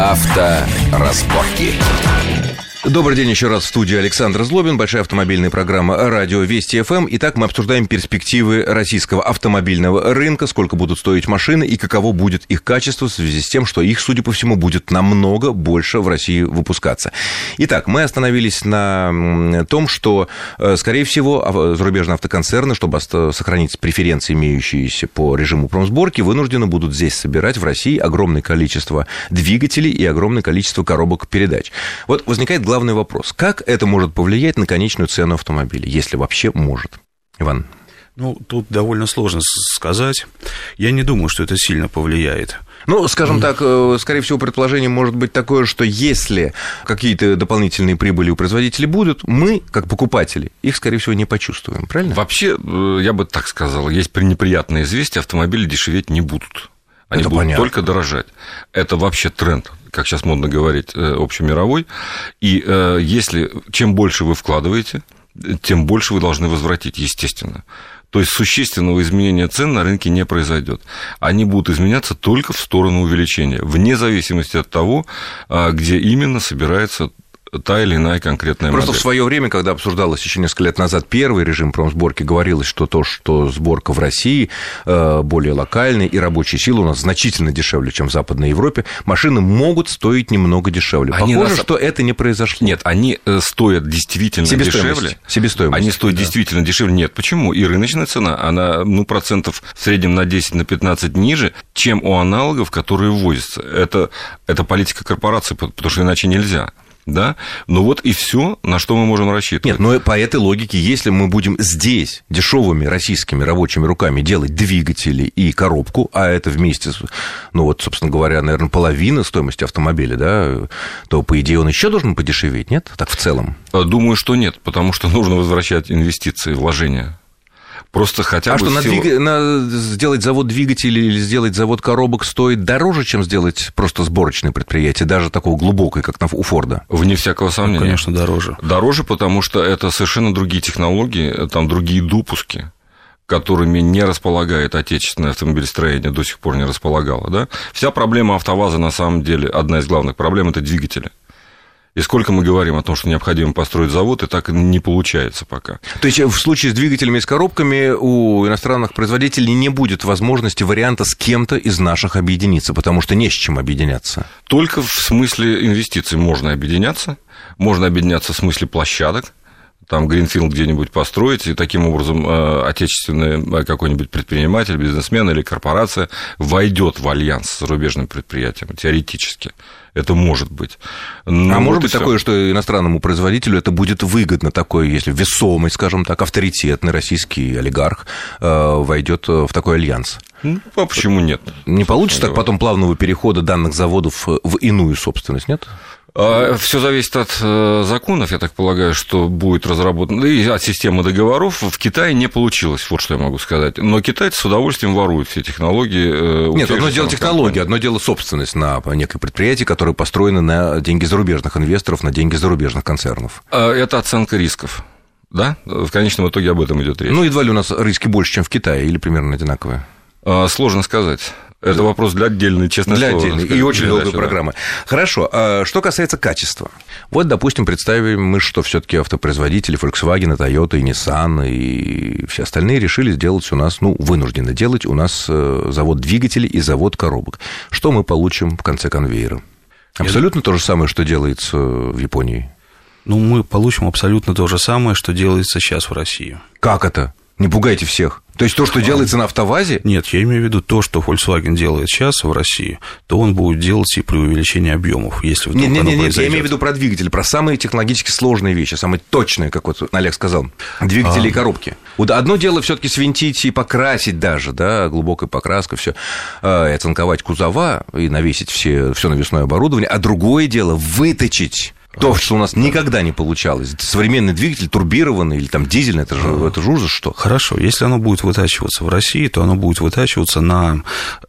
Авторазборки. Добрый день еще раз в студии Александр Злобин, большая автомобильная программа «Радио Вести ФМ». Итак, мы обсуждаем перспективы российского автомобильного рынка, сколько будут стоить машины и каково будет их качество в связи с тем, что их, судя по всему, будет намного больше в России выпускаться. Итак, мы остановились на том, что, э, скорее всего, зарубежные автоконцерны, чтобы сохранить преференции, имеющиеся по режиму промсборки, вынуждены будут здесь собирать в России огромное количество двигателей и огромное количество коробок передач. Вот возникает главный вопрос. Как это может повлиять на конечную цену автомобиля, если вообще может? Иван. Ну, тут довольно сложно сказать. Я не думаю, что это сильно повлияет. Ну, скажем так, э, скорее всего, предположение может быть такое, что если какие-то дополнительные прибыли у производителей будут, мы, как покупатели, их, скорее всего, не почувствуем, правильно? Вообще, э, я бы так сказал, есть неприятные известия, автомобили дешеветь не будут. Они это будут понятно. только дорожать. Это вообще тренд как сейчас модно говорить, э, общемировой. И э, если чем больше вы вкладываете, тем больше вы должны возвратить, естественно. То есть существенного изменения цен на рынке не произойдет. Они будут изменяться только в сторону увеличения, вне зависимости от того, а, где именно собирается та или иная конкретная Просто модель. в свое время, когда обсуждалось еще несколько лет назад первый режим промсборки, говорилось, что то, что сборка в России э, более локальная и рабочая сила у нас значительно дешевле, чем в Западной Европе, машины могут стоить немного дешевле. Они Похоже, нас... что это не произошло. Нет, они э, стоят действительно дешевле. Себестоимость. Они стоят да. действительно дешевле. Нет, почему? И рыночная цена, она ну, процентов в среднем на 10, на 15 ниже, чем у аналогов, которые ввозятся. Это, это политика корпорации, потому что иначе нельзя да, ну вот и все, на что мы можем рассчитывать. Нет, но по этой логике, если мы будем здесь дешевыми российскими рабочими руками делать двигатели и коробку, а это вместе, ну вот, собственно говоря, наверное, половина стоимости автомобиля, да, то, по идее, он еще должен подешеветь, нет? Так в целом. Думаю, что нет, потому что нужно возвращать инвестиции, вложения. Просто хотя а бы... А что, всего... на сделать завод двигателей или сделать завод коробок стоит дороже, чем сделать просто сборочное предприятие, даже такого глубокое, как у Форда? Вне всякого сомнения. Ну, конечно, дороже. Дороже, потому что это совершенно другие технологии, там другие допуски которыми не располагает отечественное автомобилестроение, до сих пор не располагало. Да? Вся проблема АвтоВАЗа, на самом деле, одна из главных проблем – это двигатели. И сколько мы говорим о том, что необходимо построить завод, и так не получается пока. То есть в случае с двигателями и с коробками у иностранных производителей не будет возможности варианта с кем-то из наших объединиться, потому что не с чем объединяться. Только в смысле инвестиций можно объединяться, можно объединяться в смысле площадок, там Гринфилд где-нибудь построить, и таким образом э, отечественный э, какой-нибудь предприниматель, бизнесмен или корпорация войдет в альянс с зарубежным предприятием, теоретически. Это может быть. Но а вот может быть такое, что иностранному производителю это будет выгодно, такое, если весомый, скажем так, авторитетный российский олигарх э, войдет в такой альянс? Ну, а почему нет? Не получится так потом плавного перехода данных заводов в иную собственность, нет? А, Все зависит от э, законов, я так полагаю, что будет разработано, и от системы договоров. В Китае не получилось, вот что я могу сказать. Но китайцы с удовольствием воруют все технологии. Э, Нет, одно дело технологии, одно дело собственность на некое предприятие, которое построено на деньги зарубежных инвесторов, на деньги зарубежных концернов. А, это оценка рисков. Да, в конечном итоге об этом идет речь. Ну, едва ли у нас риски больше, чем в Китае, или примерно одинаковые? А, сложно сказать. Это вопрос для отдельной, честно Для слово, отдельной и очень долгой программы. Хорошо. А что касается качества. Вот, допустим, представим мы, что все таки автопроизводители Volkswagen, Toyota и Nissan и все остальные решили сделать у нас, ну, вынуждены делать у нас э, завод двигателей и завод коробок. Что мы получим в конце конвейера? Абсолютно Я... то же самое, что делается в Японии. Ну, мы получим абсолютно то же самое, что делается сейчас в России. Как это? Не пугайте всех. То есть то, что делается на автовазе? Нет, я имею в виду то, что Volkswagen делает сейчас в России, то он будет делать и при увеличении объемов, если вдруг нет, нет, нет, произойдет. я имею в виду про двигатели, про самые технологически сложные вещи, самые точные, как вот Олег сказал, двигатели а. и коробки. Вот одно дело все-таки свинтить и покрасить даже, да, глубокой покраской, все, э, и оцинковать кузова и навесить все, все навесное оборудование, а другое дело выточить то, что у нас никогда не получалось. Современный двигатель, турбированный или там дизельный, это же, это же ужас что. Хорошо, если оно будет вытачиваться в России, то оно будет вытачиваться на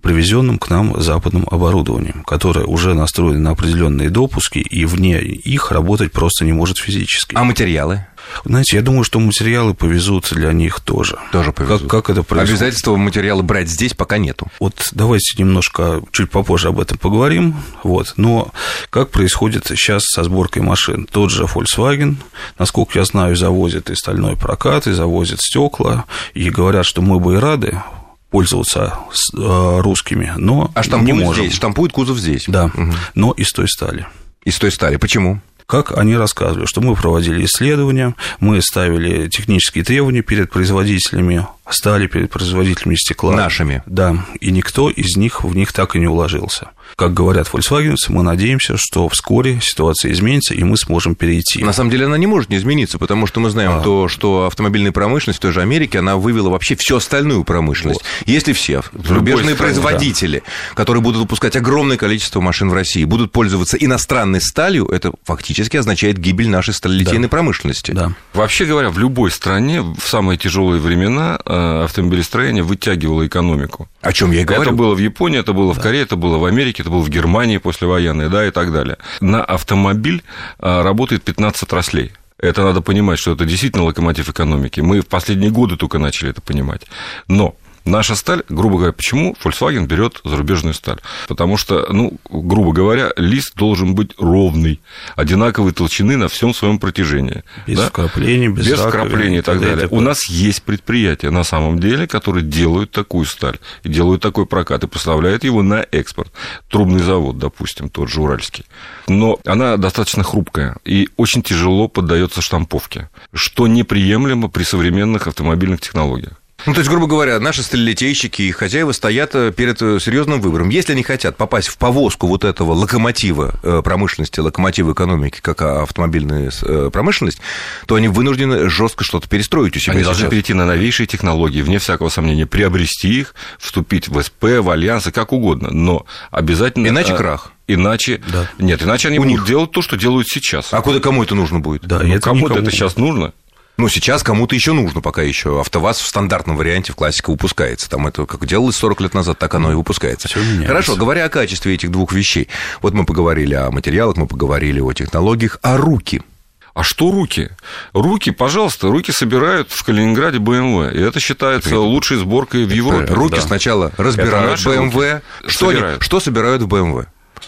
привезенном к нам западном оборудовании, которое уже настроено на определенные допуски, и вне их работать просто не может физически. А материалы? Знаете, я думаю, что материалы повезут для них тоже. Тоже повезут. Как, как это происходит? Обязательства материала брать здесь пока нету. Вот давайте немножко, чуть попозже об этом поговорим. Вот. Но как происходит сейчас со сборкой машин? Тот же Volkswagen, насколько я знаю, завозит и стальной прокат, и завозит стекла, и говорят, что мы бы и рады пользоваться э, русскими, но а штампуют не можем. здесь, штампует кузов здесь. Да, угу. но из той стали. Из той стали. Почему? Как они рассказывали, что мы проводили исследования, мы ставили технические требования перед производителями, стали перед производителями стекла. Нашими. Да, и никто из них в них так и не уложился. Как говорят фольксвагенцы, мы надеемся, что вскоре ситуация изменится, и мы сможем перейти. На самом деле она не может не измениться, потому что мы знаем а... то, что автомобильная промышленность в той же Америке, она вывела вообще всю остальную промышленность. Вот. Если все зарубежные производители, да. которые будут выпускать огромное количество машин в России, будут пользоваться иностранной сталью, это фактически означает гибель нашей сталелитейной да. промышленности. Да. Вообще говоря, в любой стране в самые тяжелые времена э, автомобилестроение вытягивало экономику. О чем я и говорю. Это было в Японии, это было в Корее, это было в Америке, это было в Германии послевоенной, да, и так далее. На автомобиль а, работает 15 отраслей. Это надо понимать, что это действительно локомотив экономики. Мы в последние годы только начали это понимать. Но Наша сталь, грубо говоря, почему Volkswagen берет зарубежную сталь? Потому что, ну, грубо говоря, лист должен быть ровный, одинаковой толщины на всем своем протяжении. Без да? вкраплений, без, без вкраплений и так далее. У нас есть предприятия на самом деле, которые делают такую сталь, и делают такой прокат, и поставляют его на экспорт. Трубный завод, допустим, тот же Уральский. Но она достаточно хрупкая и очень тяжело поддается штамповке, что неприемлемо при современных автомобильных технологиях. Ну, то есть, грубо говоря, наши сталелитейщики и хозяева стоят э, перед э, серьезным выбором. Если они хотят попасть в повозку вот этого локомотива э, промышленности, локомотива экономики, как автомобильная промышленность, то они вынуждены жестко что-то перестроить у себя. Они сейчас. должны перейти на новейшие технологии, вне всякого сомнения, приобрести их, вступить в СП, в альянсы, как угодно, но обязательно... Иначе крах. Иначе да. нет, иначе они у будут них. делать то, что делают сейчас. А куда кому это нужно будет? Да, ну, кому-то это сейчас нужно. Ну, сейчас кому-то еще нужно пока еще. АвтоВАЗ в стандартном варианте в классика выпускается. Там это как делалось 40 лет назад, так оно и выпускается. Хорошо, говоря о качестве этих двух вещей. Вот мы поговорили о материалах, мы поговорили о технологиях, а руки – а что руки? Руки, пожалуйста, руки собирают в Калининграде BMW. И это считается это, лучшей сборкой в Европе. Руки да. сначала разбирают BMW. Что, собирают. Они, что собирают в BMW?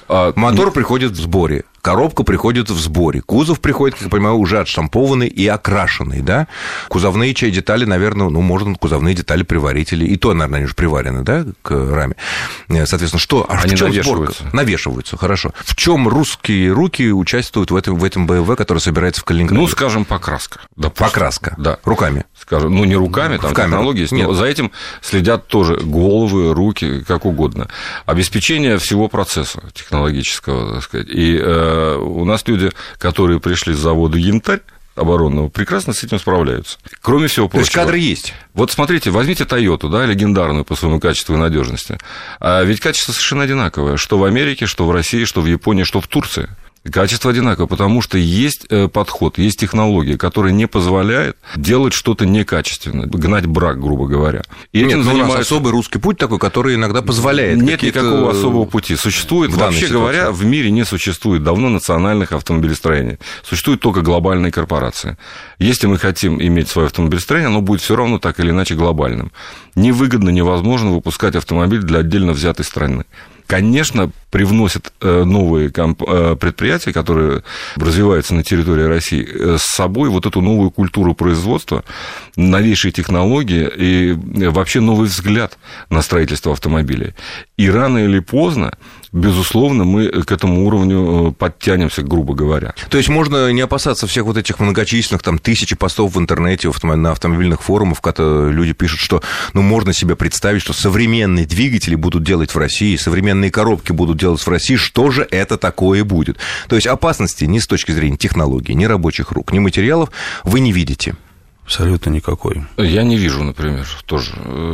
А, Мотор приходит в сборе. Коробка приходит в сборе. Кузов приходит, как я понимаю, уже отштампованный и окрашенный, да? Кузовные чай детали, наверное, ну, можно кузовные детали приварить, или и то, наверное, они уже приварены, да, к раме. Э, соответственно, что? А они в чем навешиваются. Сборка? Навешиваются, хорошо. В чем русские руки участвуют в этом, в этом БМВ, который собирается в Калининграде? Ну, скажем, покраска. Допустим. Покраска. Да. Руками. Скажем, ну, не руками, там в технологии есть, но за этим следят тоже головы, руки, как угодно. Обеспечение всего процесса технологического, так сказать. И э, у нас люди, которые пришли с завода «Янтарь», оборонного прекрасно с этим справляются. Кроме всего прочего. То есть кадры есть. Вот смотрите, возьмите Toyota, да, легендарную по своему качеству и надежности. А ведь качество совершенно одинаковое, что в Америке, что в России, что в Японии, что в Турции. Качество одинаковое, потому что есть э, подход, есть технология, которая не позволяет делать что-то некачественное, гнать брак, грубо говоря. И Нет, этим занимается... Ну, у нас особый русский путь такой, который иногда позволяет. Нет никакого особого пути. Существует, вообще говоря, в мире не существует давно национальных автомобилестроений. Существуют только глобальные корпорации. Если мы хотим иметь свое автомобилестроение, оно будет все равно так или иначе глобальным. Невыгодно, невозможно выпускать автомобиль для отдельно взятой страны конечно, привносят э, новые э, предприятия, которые развиваются на территории России, э, с собой вот эту новую культуру производства, новейшие технологии и вообще новый взгляд на строительство автомобилей. И рано или поздно безусловно, мы к этому уровню подтянемся, грубо говоря. То есть можно не опасаться всех вот этих многочисленных там тысячи постов в интернете, на автомобильных форумах, когда люди пишут, что ну, можно себе представить, что современные двигатели будут делать в России, современные коробки будут делать в России, что же это такое будет? То есть опасности ни с точки зрения технологий, ни рабочих рук, ни материалов вы не видите. Абсолютно никакой. Я не вижу, например, тоже.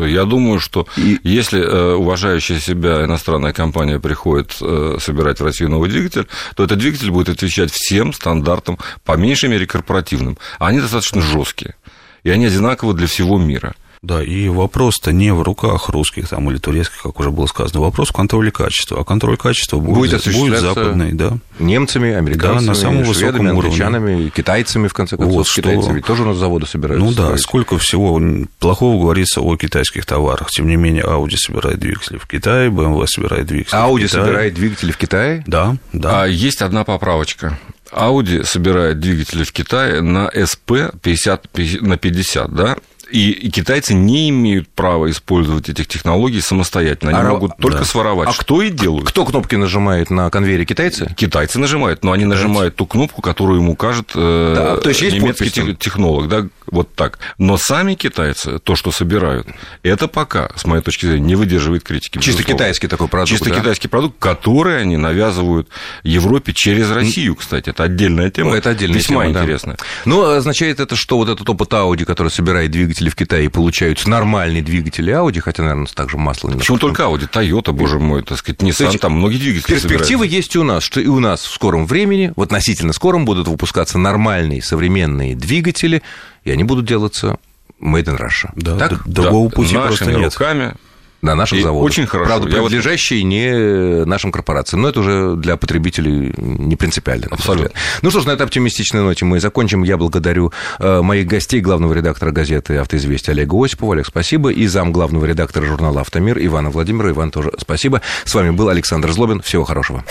Я думаю, что и... если э, уважающая себя иностранная компания приходит э, собирать в Россию новый двигатель, то этот двигатель будет отвечать всем стандартам, по меньшей мере корпоративным. Они достаточно жесткие, и они одинаковы для всего мира. Да, и вопрос-то не в руках русских там, или турецких, как уже было сказано, вопрос в контроле качества. А контроль качества будет, будет, будет западный, да. Немцами, американцами, да, на самом шведами, англичанами, уровне. китайцами, в конце концов. Вот, что... Китайцы ведь тоже у нас заводы собираются. Ну да, строить. сколько всего плохого говорится о китайских товарах. Тем не менее, Audi собирает двигатели в Китае, BMW собирает двигатели Audi в Китае. собирает двигатели в Китае? Да, да. А есть одна поправочка. Audi собирает двигатели в Китае на SP 50 на 50, да, и, и китайцы не имеют права использовать этих технологий самостоятельно. Они а, могут только да. своровать. А что и делают. Кто кнопки нажимает на конвейере? Китайцы? Китайцы нажимают, но они нажимают ту кнопку, которую ему укажет э, да, то есть есть немецкий подпись. технолог. Да, вот так. Но сами китайцы, то, что собирают, это пока, с моей точки зрения, не выдерживает критики. Чисто безусловно. китайский такой продукт. Чисто да? китайский продукт, который они навязывают Европе через Россию, кстати. Это отдельная тема. Это отдельная Весьма тема, интересная. Да. Ну, означает это, что вот этот опыт Audi, который собирает двигатели в Китае и получают нормальные двигатели Audi, хотя, наверное, также масло не Почему только Audi? Toyota, боже мой, так сказать, Nissan, есть, там многие двигатели Перспективы собираются. есть у нас, что и у нас в скором времени, в относительно скором будут выпускаться нормальные современные двигатели, и они будут делаться made in Russia. Да, так? Другого да, пути просто нет. руками, на наших и заводах. Очень хорошо. Правда, принадлежащие вот... не нашим корпорациям. Но это уже для потребителей не принципиально. Абсолютно. Ну что ж, на этой оптимистичной ноте мы закончим. Я благодарю э, моих гостей, главного редактора газеты «Автоизвестия» Олега Осипова. Олег, спасибо. И зам главного редактора журнала «Автомир» Ивана Владимира. Иван тоже спасибо. С вами был Александр Злобин. Всего хорошего.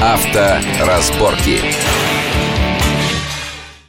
Авторазборки.